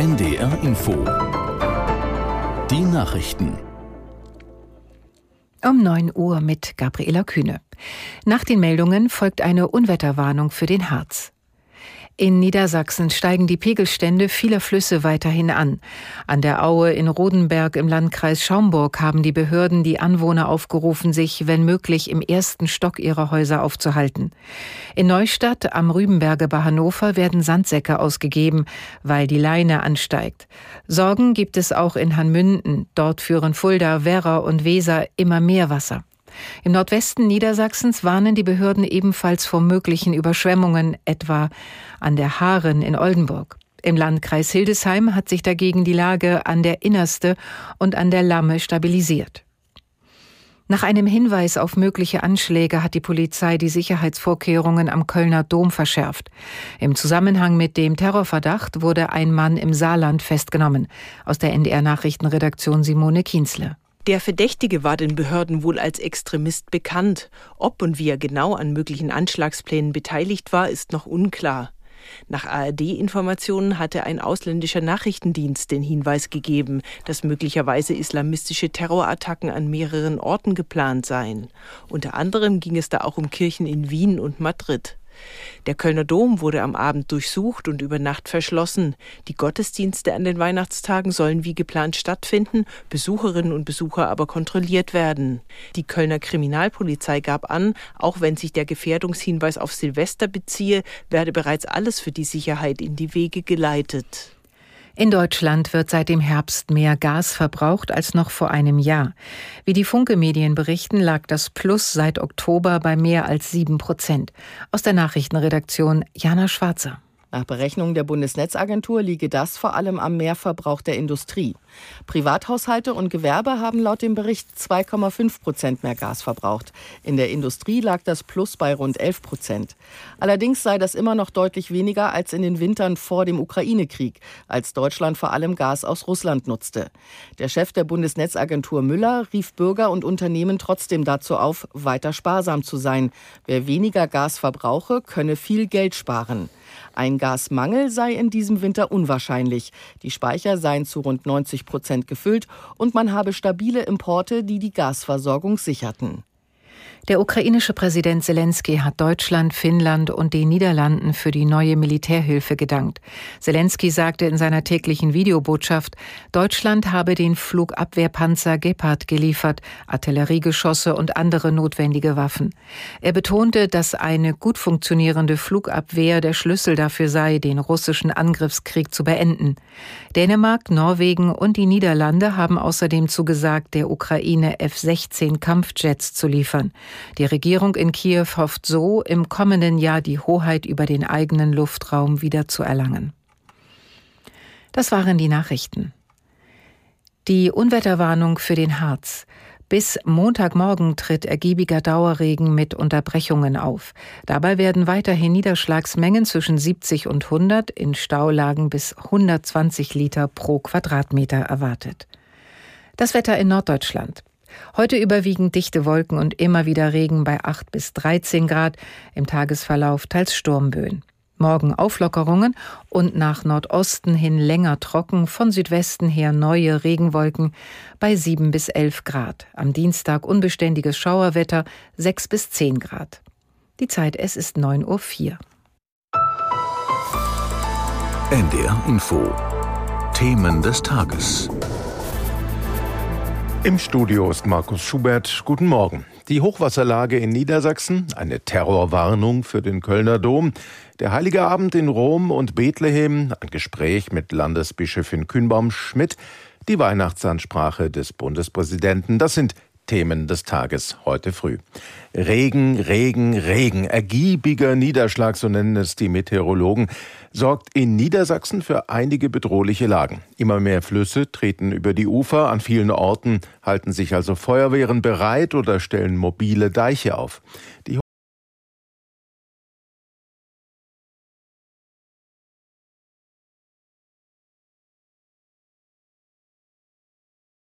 NDR Info. Die Nachrichten. Um 9 Uhr mit Gabriela Kühne. Nach den Meldungen folgt eine Unwetterwarnung für den Harz. In Niedersachsen steigen die Pegelstände vieler Flüsse weiterhin an. An der Aue in Rodenberg im Landkreis Schaumburg haben die Behörden die Anwohner aufgerufen, sich, wenn möglich, im ersten Stock ihrer Häuser aufzuhalten. In Neustadt am Rübenberge bei Hannover werden Sandsäcke ausgegeben, weil die Leine ansteigt. Sorgen gibt es auch in Hanmünden. Dort führen Fulda, Werra und Weser immer mehr Wasser. Im Nordwesten Niedersachsens warnen die Behörden ebenfalls vor möglichen Überschwemmungen, etwa an der Haaren in Oldenburg. Im Landkreis Hildesheim hat sich dagegen die Lage an der Innerste und an der Lamme stabilisiert. Nach einem Hinweis auf mögliche Anschläge hat die Polizei die Sicherheitsvorkehrungen am Kölner Dom verschärft. Im Zusammenhang mit dem Terrorverdacht wurde ein Mann im Saarland festgenommen. Aus der NDR Nachrichtenredaktion Simone Kienzle. Der Verdächtige war den Behörden wohl als Extremist bekannt. Ob und wie er genau an möglichen Anschlagsplänen beteiligt war, ist noch unklar. Nach ARD-Informationen hatte ein ausländischer Nachrichtendienst den Hinweis gegeben, dass möglicherweise islamistische Terrorattacken an mehreren Orten geplant seien. Unter anderem ging es da auch um Kirchen in Wien und Madrid. Der Kölner Dom wurde am Abend durchsucht und über Nacht verschlossen. Die Gottesdienste an den Weihnachtstagen sollen wie geplant stattfinden, Besucherinnen und Besucher aber kontrolliert werden. Die Kölner Kriminalpolizei gab an, auch wenn sich der Gefährdungshinweis auf Silvester beziehe, werde bereits alles für die Sicherheit in die Wege geleitet. In Deutschland wird seit dem Herbst mehr Gas verbraucht als noch vor einem Jahr. Wie die Funke-Medien berichten, lag das Plus seit Oktober bei mehr als sieben Prozent. Aus der Nachrichtenredaktion Jana Schwarzer. Nach Berechnungen der Bundesnetzagentur liege das vor allem am Mehrverbrauch der Industrie. Privathaushalte und Gewerbe haben laut dem Bericht 2,5 Prozent mehr Gas verbraucht. In der Industrie lag das Plus bei rund 11 Prozent. Allerdings sei das immer noch deutlich weniger als in den Wintern vor dem Ukraine-Krieg, als Deutschland vor allem Gas aus Russland nutzte. Der Chef der Bundesnetzagentur Müller rief Bürger und Unternehmen trotzdem dazu auf, weiter sparsam zu sein. Wer weniger Gas verbrauche, könne viel Geld sparen. Ein Gasmangel sei in diesem Winter unwahrscheinlich. Die Speicher seien zu rund 90 Prozent gefüllt und man habe stabile Importe, die die Gasversorgung sicherten. Der ukrainische Präsident Zelensky hat Deutschland, Finnland und den Niederlanden für die neue Militärhilfe gedankt. Zelensky sagte in seiner täglichen Videobotschaft, Deutschland habe den Flugabwehrpanzer Gepard geliefert, Artilleriegeschosse und andere notwendige Waffen. Er betonte, dass eine gut funktionierende Flugabwehr der Schlüssel dafür sei, den russischen Angriffskrieg zu beenden. Dänemark, Norwegen und die Niederlande haben außerdem zugesagt, der Ukraine F-16 Kampfjets zu liefern. Die Regierung in Kiew hofft so, im kommenden Jahr die Hoheit über den eigenen Luftraum wieder zu erlangen. Das waren die Nachrichten. Die Unwetterwarnung für den Harz. Bis Montagmorgen tritt ergiebiger Dauerregen mit Unterbrechungen auf. Dabei werden weiterhin Niederschlagsmengen zwischen 70 und 100, in Staulagen bis 120 Liter pro Quadratmeter erwartet. Das Wetter in Norddeutschland. Heute überwiegend dichte Wolken und immer wieder Regen bei 8 bis 13 Grad, im Tagesverlauf teils Sturmböen. Morgen Auflockerungen und nach Nordosten hin länger trocken, von Südwesten her neue Regenwolken bei 7 bis 11 Grad. Am Dienstag unbeständiges Schauerwetter 6 bis 10 Grad. Die Zeit, es ist 9.04 Uhr. NDR Info. Themen des Tages. Im Studio ist Markus Schubert. Guten Morgen. Die Hochwasserlage in Niedersachsen, eine Terrorwarnung für den Kölner Dom, der Heilige Abend in Rom und Bethlehem, ein Gespräch mit Landesbischöfin Kühnbaum-Schmidt, die Weihnachtsansprache des Bundespräsidenten. Das sind Themen des Tages heute früh. Regen, Regen, Regen, ergiebiger Niederschlag, so nennen es die Meteorologen, sorgt in Niedersachsen für einige bedrohliche Lagen. Immer mehr Flüsse treten über die Ufer, an vielen Orten halten sich also Feuerwehren bereit oder stellen mobile Deiche auf. Die